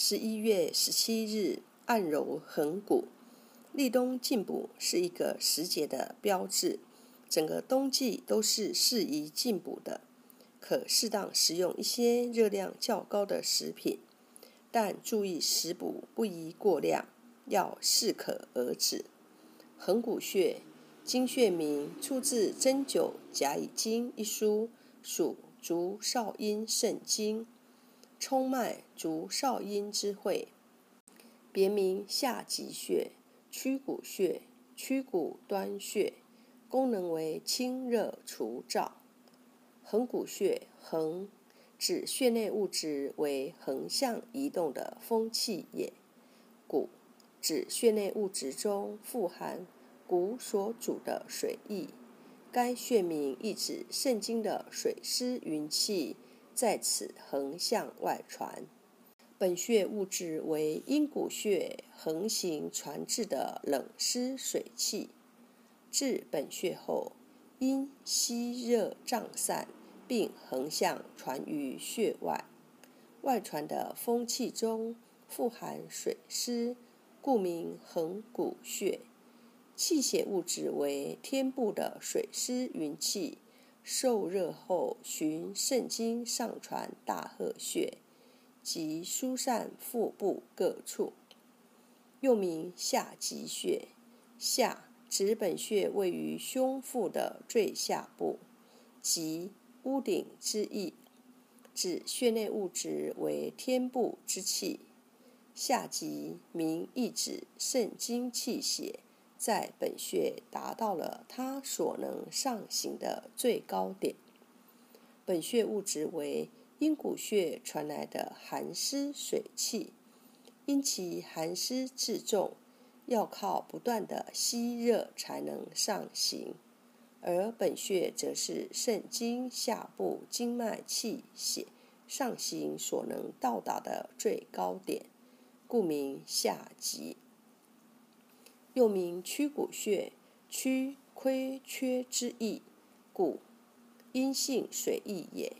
十一月十七日，按揉横骨。立冬进补是一个时节的标志，整个冬季都是适宜进补的，可适当食用一些热量较高的食品，但注意食补不宜过量，要适可而止。横骨穴，经穴名出自《针灸甲乙经》一书，属足少阴肾经，冲脉足少阴之会，别名下极穴。曲骨穴，曲骨端穴，功能为清热除燥。横骨穴，横指穴内物质为横向移动的风气也。骨指穴内物质中富含骨所主的水液。该穴名意指肾经的水湿云气在此横向外传。本穴物质为阴谷穴横行传至的冷湿水气，至本穴后，因吸热胀散，并横向传于穴外。外传的风气中富含水湿，故名横谷穴。气血物质为天部的水湿云气，受热后循肾经上传大合穴。及疏散腹部各处，又名下极穴。下指本穴位于胸腹的最下部，即屋顶之意，指穴内物质为天部之气。下极名意指肾精气血在本穴达到了它所能上行的最高点。本穴物质为。阴谷穴传来的寒湿水气，因其寒湿自重，要靠不断的吸热才能上行；而本穴则是肾经下部经脉气血上行所能到达的最高点，故名下极。又名曲骨穴，曲亏缺之意，故阴性水溢也。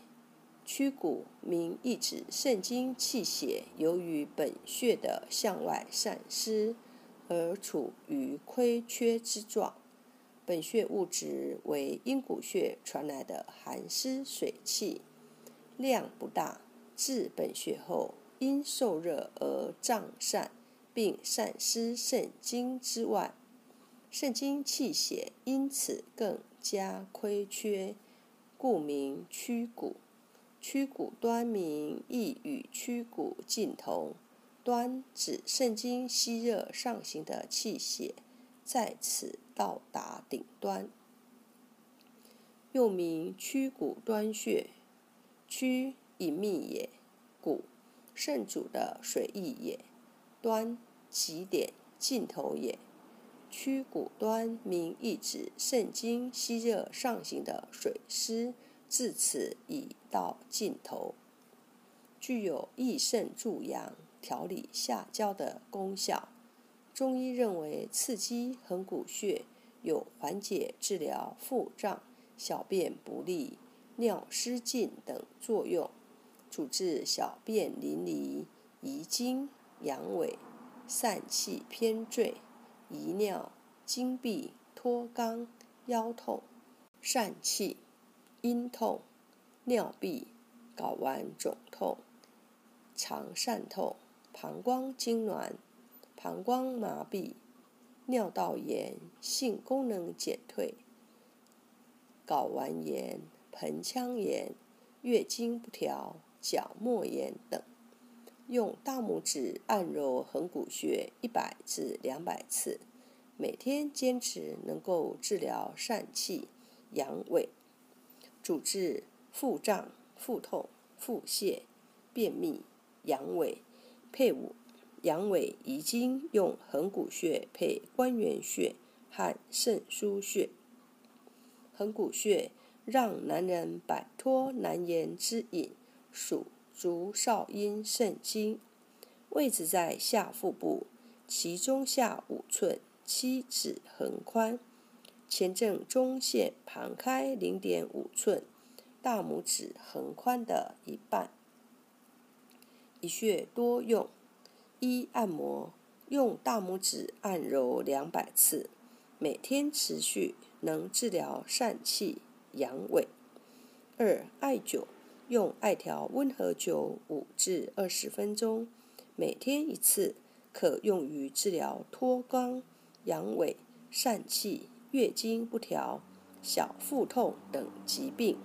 曲骨名意指肾经气血由于本穴的向外散失而处于亏缺之状。本穴物质为阴谷穴传来的寒湿水气，量不大，至本穴后因受热而胀散，并散失肾经之外，肾经气血因此更加亏缺，故名曲骨。曲骨端名亦与曲骨尽同，端指肾经吸热上行的气血在此到达顶端，又名曲骨端穴。曲隐秘也，骨肾主的水液也，端起点尽头也。曲骨端名亦指肾经吸热上行的水湿。至此已到尽头，具有益肾助阳、调理下焦的功效。中医认为，刺激横骨穴有缓解治疗腹胀、小便不利、尿失禁等作用，主治小便淋漓、遗精、阳痿、散气偏坠、遗尿、精闭、脱肛、腰痛、疝气。阴痛、尿闭、睾丸肿痛、肠疝痛、膀胱痉挛、膀胱麻痹、尿道炎、性功能减退、睾丸炎、盆腔炎、月经不调、角膜炎等，用大拇指按揉横骨穴一百至两百次，每天坚持能够治疗疝气、阳痿。主治腹胀、腹痛、腹泻、便秘、阳痿、配伍阳痿遗精，用横骨穴配关元穴和肾腧穴。横骨穴让男人摆脱难言之隐，属足少阴肾经，位置在下腹部，其中下五寸，七指横宽。前正中线旁开零点五寸，大拇指横宽的一半。一穴多用，一按摩，用大拇指按揉两百次，每天持续，能治疗疝气、阳痿。二艾灸，用艾条温和灸五至二十分钟，每天一次，可用于治疗脱肛、阳痿、疝气、月经不调、小腹痛等疾病。